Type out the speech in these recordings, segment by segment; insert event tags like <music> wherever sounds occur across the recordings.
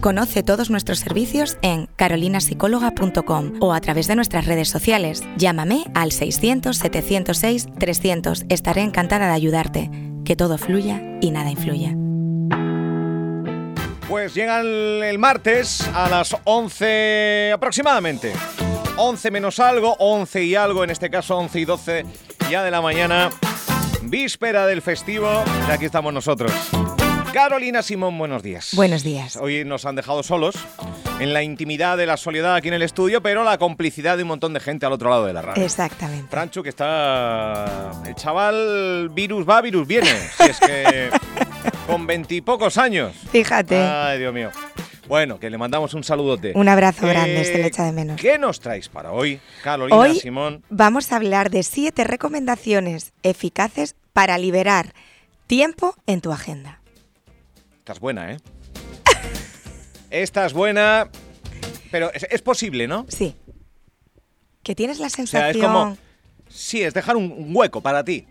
Conoce todos nuestros servicios en carolinapsicóloga.com o a través de nuestras redes sociales. Llámame al 600-706-300. Estaré encantada de ayudarte. Que todo fluya y nada influya. Pues llega el, martes a las 11 aproximadamente. 11 menos algo, 11 y algo, en este caso 11 y 12 ya de la mañana. Víspera del festivo, aquí estamos nosotros. Carolina Simón, buenos días. Buenos días. Hoy nos han dejado solos en la intimidad de la soledad aquí en el estudio, pero la complicidad de un montón de gente al otro lado de la radio. Exactamente. Franchu, que está. El chaval, virus va, virus viene. Si es que. <laughs> con veintipocos años. Fíjate. Ay, Dios mío. Bueno, que le mandamos un saludote. Un abrazo Eh, grande, se le echa de menos. ¿Qué nos traes para hoy, Carolina Hoy Simón? vamos a hablar de siete recomendaciones eficaces para liberar tiempo en tu agenda. Estás buena, ¿eh? <laughs> Estás buena, pero es, es posible, ¿no? Sí. Que tienes la O sea, sensación... es como... Sí, es dejar un un hueco para ti.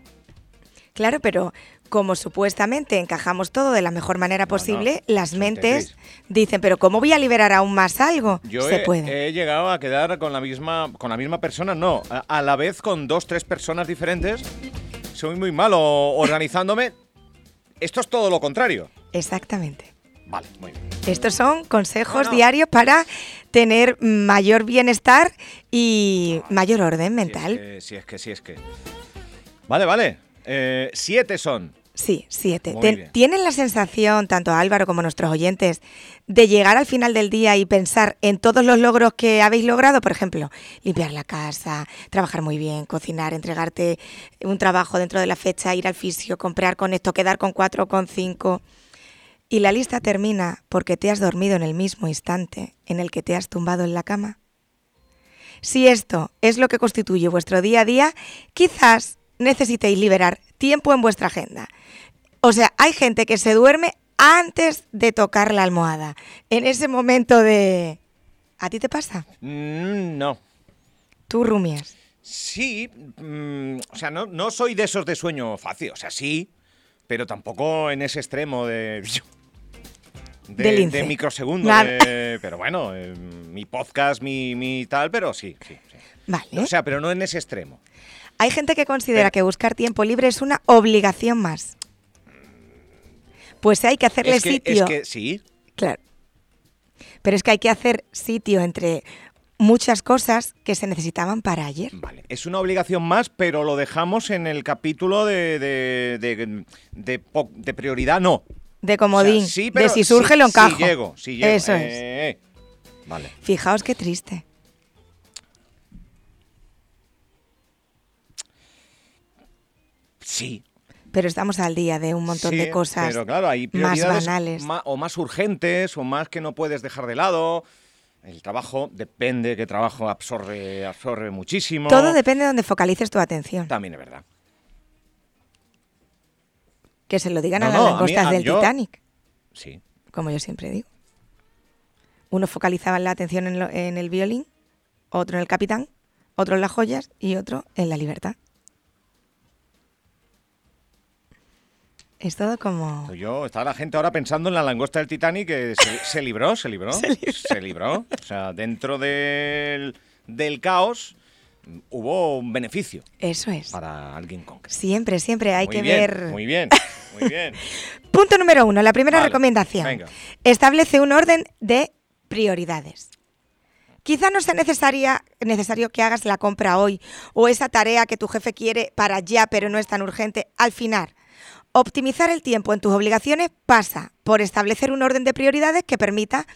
Claro, pero como supuestamente encajamos todo de la mejor manera posible, las eso mentes dicen, pero ¿cómo voy a liberar aún más algo? Yo Se he, puede. he llegado a quedar con la misma con la misma persona, no, a, a la vez con dos, tres personas diferentes. Soy muy malo organizándome. Esto es todo lo contrario. Exactamente. Vale, muy bien. Estos son consejos No, no. diarios para tener mayor bienestar y mayor orden mental. Si es que, si es que, si es que. Vale, vale. Eh, siete son. Sí, siete. Ten-. ¿Tienen la sensación, tanto Álvaro como nuestros oyentes, de llegar al final del día y pensar en todos los logros que habéis logrado? Por ejemplo, limpiar la casa, trabajar muy bien, cocinar, entregarte un trabajo dentro de la fecha, ir al fisio, comprar con esto, quedar con cuatro o con cinco. Y la lista termina porque te has dormido en el mismo instante en el que te has tumbado en la cama. Si esto es lo que constituye vuestro día a día, quizás necesitéis liberar tiempo en vuestra agenda. O sea, hay gente que se duerme antes de tocar la almohada, en ese momento de... ¿A ti te pasa? Mm, no. Tú rumias. Sí, mm, o sea, no, no soy de esos de sueño fácil, o sea, sí, pero tampoco en ese extremo de... <laughs> De, De lince. de microsegundo, Nada. de- pero bueno, eh, mi podcast, mi, mi tal, pero sí, sí, sí. Vale. O sea, pero no en ese extremo. Hay gente que considera Pero- que buscar tiempo libre es una obligación más. Pues hay que hacerle Es que, sitio. es que sí, Claro. Pero es que hay que hacer sitio entre muchas cosas que se necesitaban para ayer. Vale, es una obligación más, pero lo dejamos en el capítulo de, de prioridad, no. De comodín. O sea, sí, de si surge sí- lo encajo. Sí llego, sí llego. Eso es. eh, eh. Vale. Fijaos qué triste. Sí. Pero estamos al día de un montón sí, de cosas Pero claro, hay más banales. o más urgentes o más que no puedes dejar de lado. El trabajo, depende qué trabajo absorbe, absorbe muchísimo. Todo depende de donde focalices tu atención. También es verdad. Que se lo digan No, a las no, a mí- langostas a- del yo- Titanic, Sí. como yo siempre digo. Uno focalizaba la atención en, lo- en el violín, otro en el capitán, otro en las joyas y otro en la libertad. Es todo como... Pues Yo, está la gente ahora pensando en la langosta del Titanic que se, <laughs> se libró, se libró. Se libró. O sea, dentro del, del caos hubo un beneficio Eso es. para alguien concreto. Siempre, siempre hay Muy que bien, ver... Muy bien, muy <laughs> bien. Punto número uno, la primera Vale, recomendación. venga. Establece un orden de prioridades. Quizá no sea necesaria, necesario que hagas la compra hoy o esa tarea que tu jefe quiere para ya, pero no es tan urgente. Al final, optimizar el tiempo en tus obligaciones pasa por establecer un orden de prioridades que permita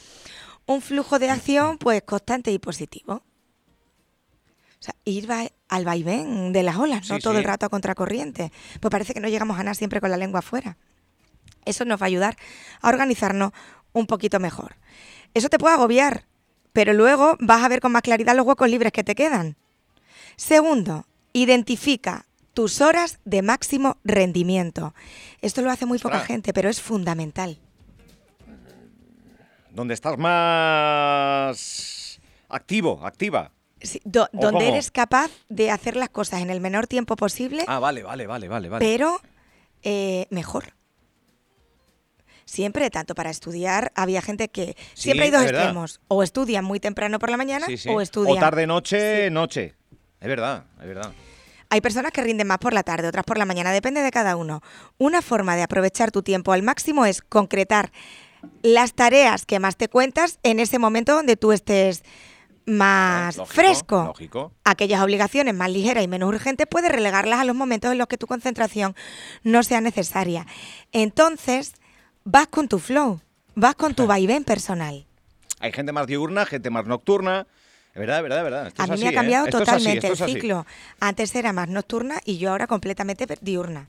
un flujo de acción pues constante y positivo. O sea, ir va- al vaivén de las olas, no Sí, todo sí. el rato a contracorriente. Pues parece que no llegamos a nada siempre con la lengua afuera. Eso nos va a ayudar a organizarnos un poquito mejor. Eso te puede agobiar, pero luego vas a ver con más claridad los huecos libres que te quedan. Segundo, identifica tus horas de máximo rendimiento. Esto lo hace muy poca gente, pero es fundamental. Donde estás más activo, activa. Sí, do- ¿O donde cómo? eres capaz de hacer las cosas en el menor tiempo posible, Ah, vale, vale, vale, vale, vale. pero eh, mejor. Siempre, tanto para estudiar, había gente que... Sí, siempre hay dos verdad. extremos. O estudian muy temprano por la mañana sí. o estudian... O tarde, noche, noche. Es verdad, es verdad. Hay personas que rinden más por la tarde, otras por la mañana, depende de cada uno. Una forma de aprovechar tu tiempo al máximo es concretar las tareas que más te cuentas en ese momento donde tú estés más Lógico, fresco. Lógico. Aquellas obligaciones más ligeras y menos urgentes puedes relegarlas a los momentos en los que tu concentración no sea necesaria. Entonces, vas con tu flow, vas con tu vaivén personal. Hay gente más diurna, gente más nocturna. Es verdad, es verdad, es verdad. Esto A mí así, me ha ¿eh? cambiado así, totalmente el ciclo. Antes era más nocturna y yo ahora completamente diurna.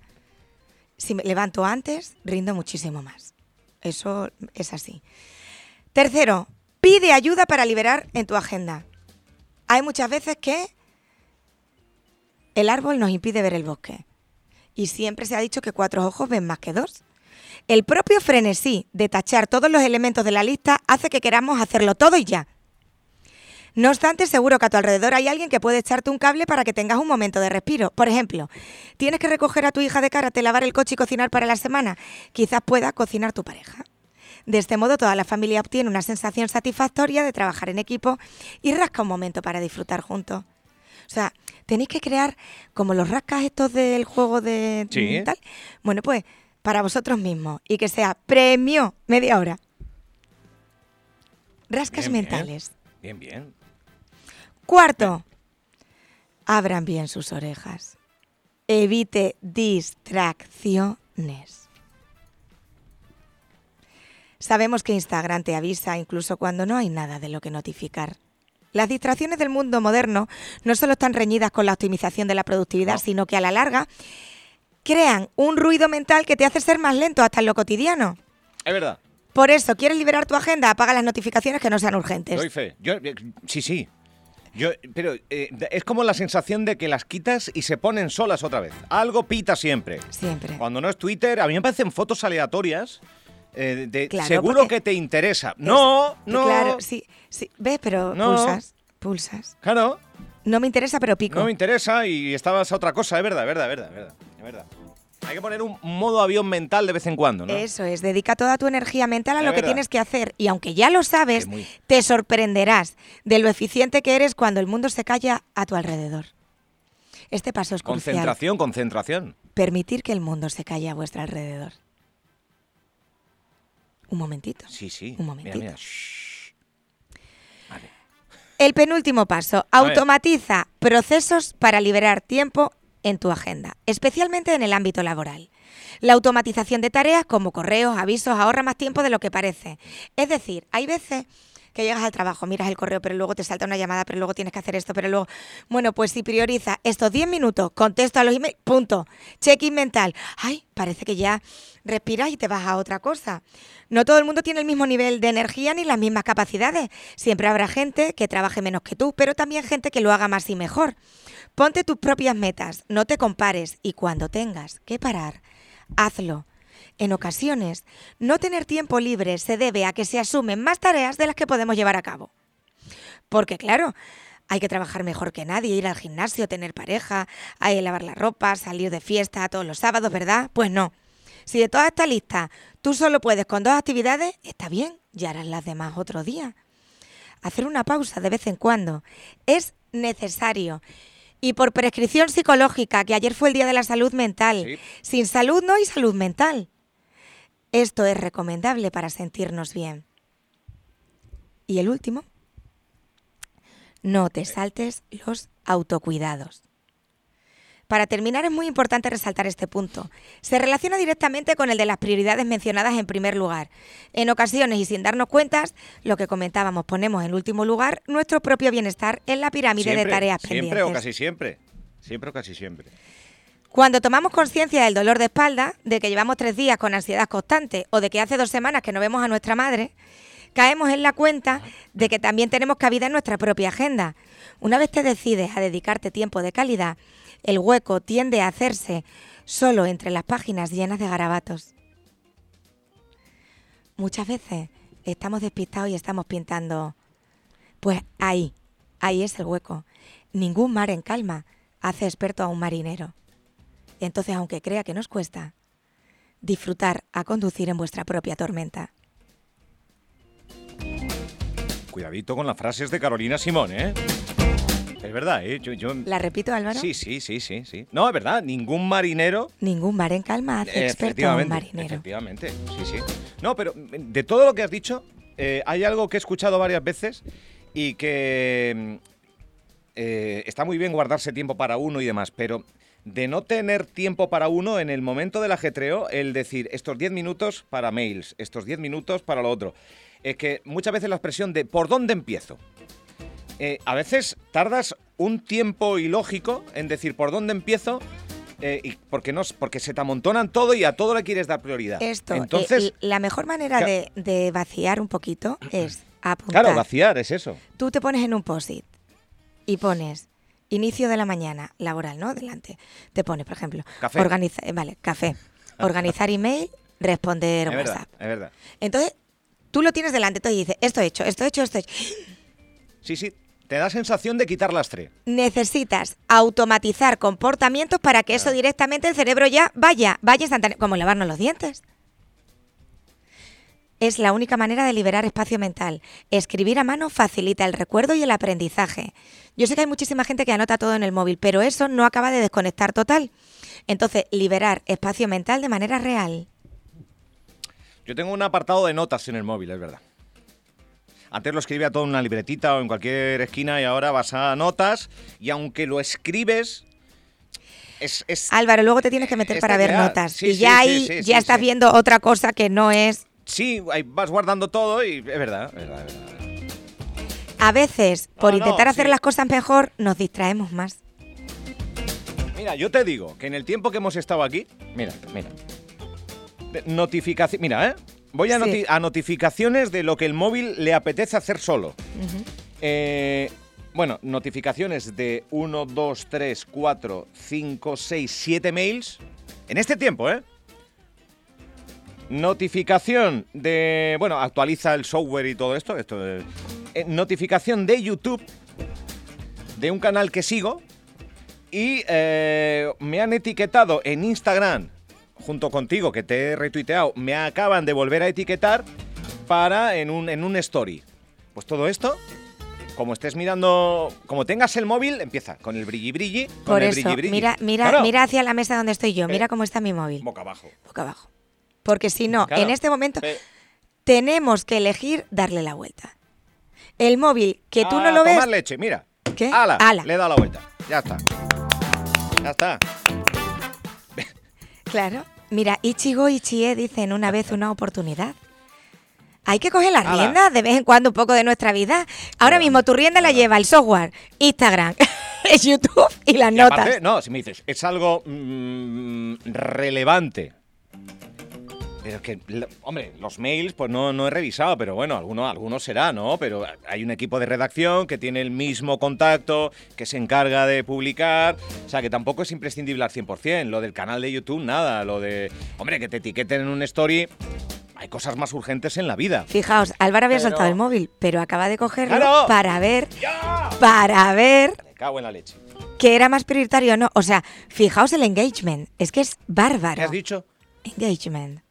Si me levanto antes, rindo muchísimo más. Eso es así. Tercero, pide ayuda para liberar en tu agenda. Hay muchas veces que el árbol nos impide ver el bosque. Y siempre se ha dicho que cuatro ojos ven más que dos. El propio frenesí de tachar todos los elementos de la lista hace que queramos hacerlo todo y ya. No obstante, seguro que a tu alrededor hay alguien que puede echarte un cable para que tengas un momento de respiro. Por ejemplo, tienes que recoger a tu hija de karate, lavar el coche y cocinar para la semana. Quizás pueda cocinar tu pareja. De este modo, toda la familia obtiene una sensación satisfactoria de trabajar en equipo y rasca un momento para disfrutar juntos. O sea, tenéis que crear como los rascas estos del juego de Sí. tal. Bueno, pues para vosotros mismos y que sea premio media hora. Rascas Bien, bien. mentales. Bien, bien. Cuarto, abran bien sus orejas. Evite distracciones. Sabemos que Instagram te avisa incluso cuando no hay nada de lo que notificar. Las distracciones del mundo moderno no solo están reñidas con la optimización de la productividad, No. sino que a la larga crean un ruido mental que te hace ser más lento hasta en lo cotidiano. Es verdad. Por eso, ¿quieres liberar tu agenda? Apaga las notificaciones que no sean urgentes. Doy fe. Yo, eh, sí, sí. Yo, pero eh, es como la sensación de que las quitas y se ponen solas otra vez. Algo pita siempre. Siempre. Cuando no es Twitter, a mí me parecen fotos aleatorias. Eh, de, Claro, seguro porque que te interesa. No, no. Claro, sí, sí. ¿Ves? Pero No. pulsas, pulsas. Claro, No me interesa, pero pico. no me interesa y estabas a otra cosa. Es verdad, es verdad, es verdad, es verdad. Es verdad. Hay que poner un modo avión mental de vez en cuando, ¿no? Eso es, dedica toda tu energía mental a Es lo que tienes que hacer. Y aunque ya lo sabes, muy- te sorprenderás de lo eficiente que eres cuando el mundo se calla a tu alrededor. Este paso es crucial. Concentración, concentración. Permitir que el mundo se calle a vuestro alrededor. Un momentito. Sí, sí. Un momentito. Mira, mira. Shh. Vale. El penúltimo paso, A ver. automatiza procesos para liberar tiempo en tu agenda, especialmente en el ámbito laboral. La automatización de tareas como correos, avisos, ahorra más tiempo de lo que parece. Es decir, hay veces que llegas al trabajo, miras el correo, pero luego te salta una llamada, pero luego tienes que hacer esto, pero luego, bueno, pues si prioriza estos 10 minutos, contesto a los emails, punto, check-in mental. Ay, parece que ya respiras y te vas a otra cosa. No todo el mundo tiene el mismo nivel de energía ni las mismas capacidades. Siempre habrá gente que trabaje menos que tú, pero también gente que lo haga más y mejor. Ponte tus propias metas, no te compares y cuando tengas que parar, hazlo. En ocasiones, no tener tiempo libre se debe a que se asumen más tareas de las que podemos llevar a cabo. Porque claro, hay que trabajar mejor que nadie, ir al gimnasio, tener pareja, hay que lavar la ropa, salir de fiesta todos los sábados, ¿verdad? Pues no. Si de toda esta lista tú solo puedes con dos actividades, está bien, ya harás las demás otro día. Hacer una pausa de vez en cuando es necesario. Y por prescripción psicológica, que ayer fue el Día de la Salud Mental. Sí. Sin salud no hay salud mental. Esto es recomendable para sentirnos bien. Y el último, no te saltes los autocuidados. Para terminar, es muy importante resaltar este punto. Se relaciona directamente con el de las prioridades mencionadas en primer lugar. En ocasiones y sin darnos cuentas, lo que comentábamos, ponemos en último lugar nuestro propio bienestar en la pirámide de Siempre, tareas siempre pendientes. o casi siempre. Siempre o casi siempre. Cuando tomamos conciencia del dolor de espalda, de que llevamos tres días con ansiedad constante o de que hace dos semanas que no vemos a nuestra madre, caemos en la cuenta de que también tenemos cabida en nuestra propia agenda. Una vez te decides a dedicarte tiempo de calidad, el hueco tiende a hacerse solo entre las páginas llenas de garabatos. Muchas veces estamos despistados y estamos pintando. Pues ahí, ahí es el hueco. Ningún mar en calma hace experto a un marinero. Entonces, aunque crea que nos cuesta, disfrutar a conducir en vuestra propia tormenta. Cuidadito con las frases de Carolina Simón, ¿eh? Es verdad, ¿eh? Yo, yo- ¿La repito, Álvaro? Sí, sí, sí, sí, sí. No, es verdad, ningún marinero Ningún mar en calma hace experto a un marinero. efectivamente, sí, sí. No, pero de todo lo que has dicho, eh, hay algo que he escuchado varias veces y que mm, eh, está muy bien guardarse tiempo para uno y demás, pero de no tener tiempo para uno en el momento del ajetreo, el decir estos 10 minutos para mails, estos 10 minutos para lo otro. Es que muchas veces la expresión de ¿por dónde empiezo? Eh, a veces tardas un tiempo ilógico en decir por dónde empiezo eh, y porque no porque se te amontonan todo y a todo le quieres dar prioridad. Esto, eh, Entonces, la mejor manera de, de vaciar un poquito <clears throat> es apuntar. claro, vaciar es eso. Tú te pones en un post-it y pones inicio de la mañana laboral, ¿no? Delante. Te pones, por ejemplo, Café. organiza- eh, vale, café, organizar <laughs> email, responder Es verdad, WhatsApp. es verdad. Entonces, tú lo tienes delante, tú dices, esto he hecho, esto he hecho, esto he hecho. <gasps> Sí, sí, te da sensación de quitar lastre. Necesitas automatizar comportamientos para que eso directamente el cerebro ya vaya, vaya instantáneo, como lavarnos los dientes. Es la única manera de liberar espacio mental. Escribir a mano facilita el recuerdo y el aprendizaje. Yo sé que hay muchísima gente que anota todo en el móvil, pero eso no acaba de desconectar total. Entonces, liberar espacio mental de manera real. Yo tengo un apartado de notas en el móvil, es verdad. Antes lo escribía todo en una libretita o en cualquier esquina y ahora vas a notas y aunque lo escribes es, es- Álvaro, luego te tienes que meter para ver notas. Sí, y sí, ya sí, ahí ya estás viendo otra cosa que no es sí, ahí vas guardando todo y es verdad, es verdad, es verdad. A veces, por No, no, intentar hacer sí. las cosas mejor, nos distraemos más. Mira, yo te digo que en el tiempo que hemos estado aquí, mira, mira. Notificación, mira, ¿eh? Voy a, Sí. noti- a notificaciones de lo que el móvil le apetece hacer solo. Eh, bueno, notificaciones de 1, 2, 3, 4, 5, 6, 7 mails. En este tiempo, ¿eh? Notificación de... Bueno, actualiza el software y todo esto. esto es- eh, notificación de YouTube de un canal que sigo. Y eh, me han etiquetado en Instagram, junto contigo, que te he retuiteado, me acaban de volver a etiquetar para en un, en un story. Pues todo esto, como estés mirando, como tengas el móvil, empieza con el brilli brilli. Con Por el eso, brilli brilli. mira, mira, Claro, mira hacia la mesa donde estoy yo, Eh, mira cómo está mi móvil. Boca abajo. Boca abajo. Porque si no, Claro. en este momento tenemos que elegir darle la vuelta. El móvil, que tú a no lo ves, tomar leche, mira. ¿Qué? Ala, Ala. Le he dado la vuelta. Ya está. Ya está. claro. Mira, Ichigo Ichie dicen una vez una oportunidad. Hay que coger las Ala. riendas de vez en cuando un poco de nuestra vida. Ahora mismo tu rienda la lleva el software, Instagram, <laughs> YouTube y las Y notas. aparte, no, si me dices, es algo mm, relevante. Pero es que, hombre, los mails, pues no, no he revisado, pero bueno, alguno, alguno será, ¿no? Pero hay un equipo de redacción que tiene el mismo contacto, que se encarga de publicar. O sea, que tampoco es imprescindible al 100%. Lo del canal de YouTube, nada. Lo de, hombre, que te etiqueten en un story. Hay cosas más urgentes en la vida. Fijaos, Álvaro había Pero- soltado el móvil, pero acaba de cogerlo ¡Claro! para ver, ¡Ya! para ver Me cago en la leche. que era más prioritario o no. O sea, fijaos el engagement, es que es bárbaro. ¿Qué has dicho? Engagement.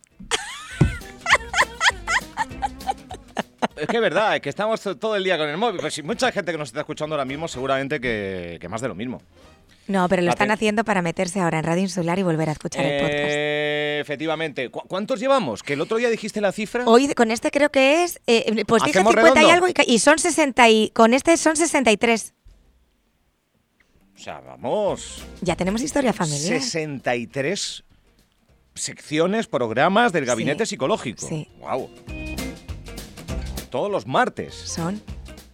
Es que es verdad, es que estamos to- todo el día con el móvil. Pues sí, mucha gente que nos está escuchando ahora mismo, seguramente que, que más de lo mismo. No, pero lo están haciendo para meterse ahora en Radio Insular y volver a escuchar el podcast. Eh, efectivamente. ¿Cu- ¿Cuántos llevamos? Que el otro día dijiste la cifra. Hoy con este creo que es, eh, pues dije ¿Hacemos 50 y algo y, son 60 y con este son 63. O sea, vamos. Ya tenemos historia familiar. 63 secciones, programas del gabinete Sí, psicológico. sí. Wow. Todos los martes. Son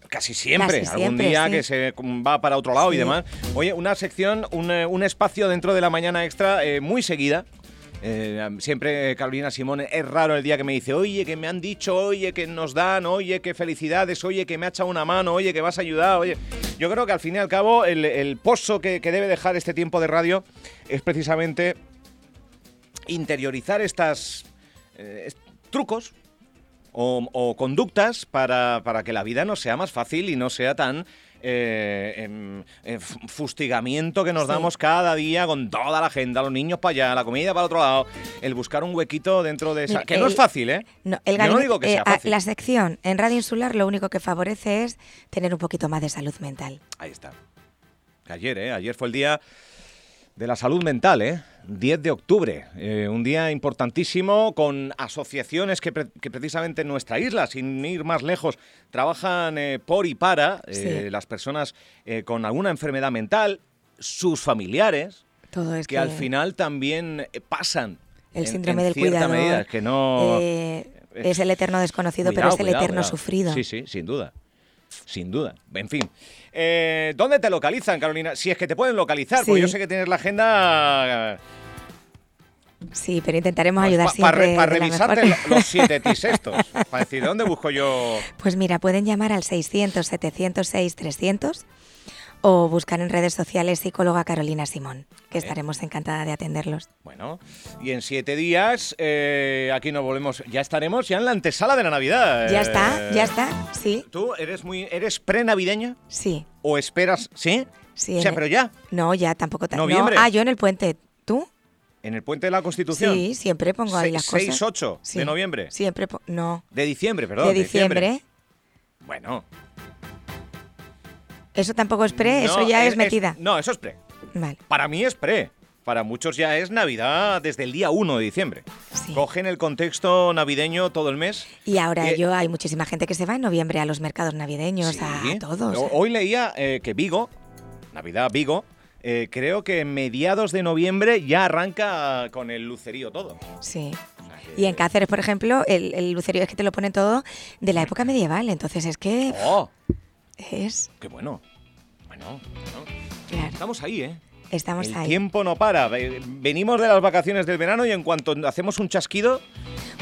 Casi siempre, Casi algún siempre, día sí. que se va para otro lado y demás. Oye, una sección, un, eh, un espacio dentro de la mañana extra eh, muy seguida. Eh, siempre Carolina Simón es raro el día que me dice, oye, que me han dicho, oye, que nos dan, oye, que felicidades, oye, que me ha echado una mano, oye, que vas a ayudar, oye. Yo creo que al fin y al cabo el, el pozo que, que debe dejar este tiempo de radio es precisamente interiorizar estas eh, est- trucos o, o conductas para, para que la vida nos sea más fácil y no sea tan eh, em, eh, fustigamiento que nos Sí. damos cada día con toda la agenda, los niños para allá, la comida para otro lado, el buscar un huequito dentro de esa... Que no el- es fácil, ¿eh? No, el Yo no digo que eh, sea fácil. la sección en Radio Insular lo único que favorece es tener un poquito más de salud mental. Ahí está. Ayer, ¿eh? Ayer fue el día de la salud mental, ¿eh? 10 de octubre. Eh, un día importantísimo con asociaciones que, pre- que precisamente en nuestra isla, sin ir más lejos, trabajan eh, por y para eh, Sí. las personas con alguna enfermedad mental, sus familiares, Todo es que, al final también pasan. el en- síndrome en del cuidador medida, que no... es el eterno desconocido, Cuidado, pero es el cuidado, eterno cuidado. sufrido. Sí, sí, sin duda. Sin duda. En fin. Eh, ¿Dónde te localizan, Carolina? Si es que te pueden localizar, porque yo sé que tienes la agenda. eh, Sí, pero intentaremos pues, ayudar pa- siempre re- pa de la revisarte mejor. lo- <laughs> los siete tis estos. Para decir, ¿dónde busco yo? Pues mira, pueden llamar al 600-706-300 o buscar en redes sociales psicóloga Carolina Simón, que estaremos encantada de atenderlos. Bueno, y en siete días, eh, aquí nos volvemos. Ya estaremos ya en la antesala de la Navidad. Ya está, ya está, sí, ¿Tú eres muy. ¿Eres pre-navideña? sí, ¿O esperas? ¿Sí? sí. O sea, pero ya. No, ya tampoco. ta- no, ¿Noviembre? ah, yo en el puente. ¿Tú? En el puente de la Constitución. Sí, siempre pongo ahí Se- las cosas. 6, 8 Sí, de noviembre. Siempre, no. De diciembre, perdón. de diciembre. Bueno. Eso tampoco es pre, no, eso ya es, metida. no, eso es pre. Vale, Para mí es pre. Para muchos ya es Navidad desde el día 1 de diciembre. sí. Cogen el contexto navideño todo el mes. Y ahora Eh, yo hay muchísima gente que se va en noviembre a los mercados navideños, Sí. a todos. Hoy leía eh, que Vigo, Navidad Vigo, eh, creo que en mediados de noviembre ya arranca con el lucerío todo. Sí. Y en Cáceres, por ejemplo, el, el lucerío es que te lo ponen todo de la época medieval, entonces es que ¡Oh! es... ¡Qué bueno! Bueno. Claro, estamos ahí, ¿eh? estamos el ahí. tiempo no para. Ve- Venimos de las vacaciones del verano y en cuanto hacemos un chasquido,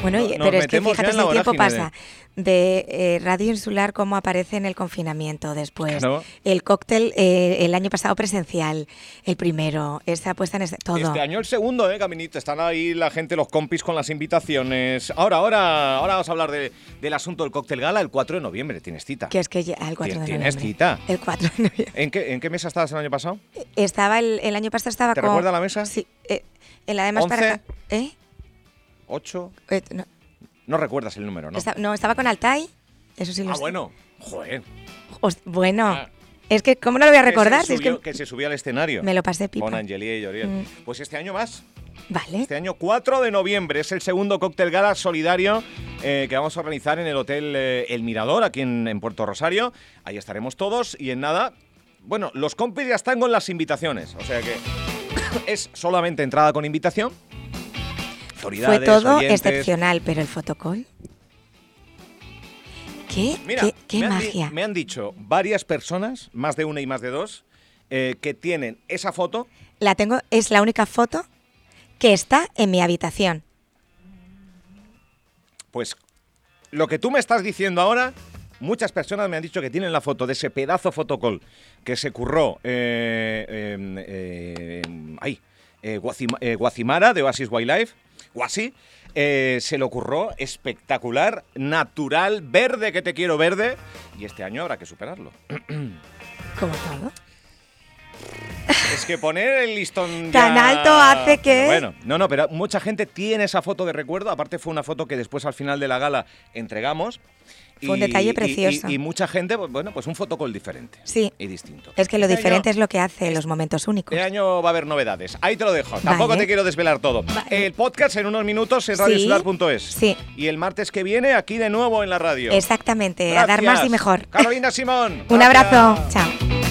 Bueno, y- pero es que fíjate si el tiempo de- pasa de eh, Radio Insular cómo aparece en el confinamiento después, Claro. el cóctel eh, el año pasado presencial, el primero, esa puesta en este, todo. Este año el segundo, ¿eh, Caminito? Están ahí la gente, los compis con las invitaciones. Ahora, ahora, ahora vamos a hablar de- del asunto del cóctel gala el 4 de noviembre. Tienes cita. Que es que ya, el 4 de Tienes noviembre. cita. El 4 de noviembre. ¿En qué, ¿En qué mesa estabas el año pasado? Estaba el, el año pasado estaba ¿Te con... recuerda la mesa? Sí, eh, en la de más para ¿Once? acá. ¿Eh? ¿Ocho? Eh, no, No recuerdas el número, ¿no? esta- no, estaba con Altai. Eso sí lo ah, sé. bueno. Joder. Os- bueno, Ah. es que ¿cómo no lo voy a recordar? Que se, es subió, que que se subía al escenario. me lo pasé pipa. Con Angelie y Oriel. Mm. Pues este año más. Vale. Este año 4 de noviembre es el segundo cóctel gala solidario eh, que vamos a organizar en el Hotel eh, El Mirador, aquí en, en Puerto Rosario. Ahí estaremos todos y en nada, bueno, los compis ya están con las invitaciones, o sea que <coughs> es solamente entrada con invitación. Fue todo oyentes. excepcional, pero el fotocall. ¿Qué? Mira, ¿Qué, qué me, han magia? me han dicho varias personas, más de una y más de dos, eh, que tienen esa foto La tengo, es la única foto que está en mi habitación. Pues lo que tú me estás diciendo ahora, muchas personas me han dicho que tienen la foto de ese pedazo fotocall que se curró eh, eh, eh, ahí, eh, Guacima- eh, Guacimara de Oasis Wildlife, Guasi, eh, se lo curró espectacular, natural, verde que te quiero verde, y este año habrá que superarlo. Como todo. Es que poner el listón Tan ya- alto hace que- Bueno, no, no, pero mucha gente tiene esa foto de recuerdo. Aparte fue una foto que después al final de la gala entregamos. Fue un detalle y- precioso. Y, y mucha gente, pues, bueno, pues un fotocall diferente. Sí. Y distinto. Es que lo Este diferente año- es lo que hace los momentos únicos. Este año va a haber novedades. Ahí te lo dejo. Tampoco Vale. te quiero desvelar todo. Vale. El podcast en unos minutos en Sí. radiosular.es. Sí. Y el martes que viene aquí de nuevo en la radio. Exactamente, a dar más y Gracias. mejor. Carolina Simón. <laughs> Un gracias. abrazo. Chao.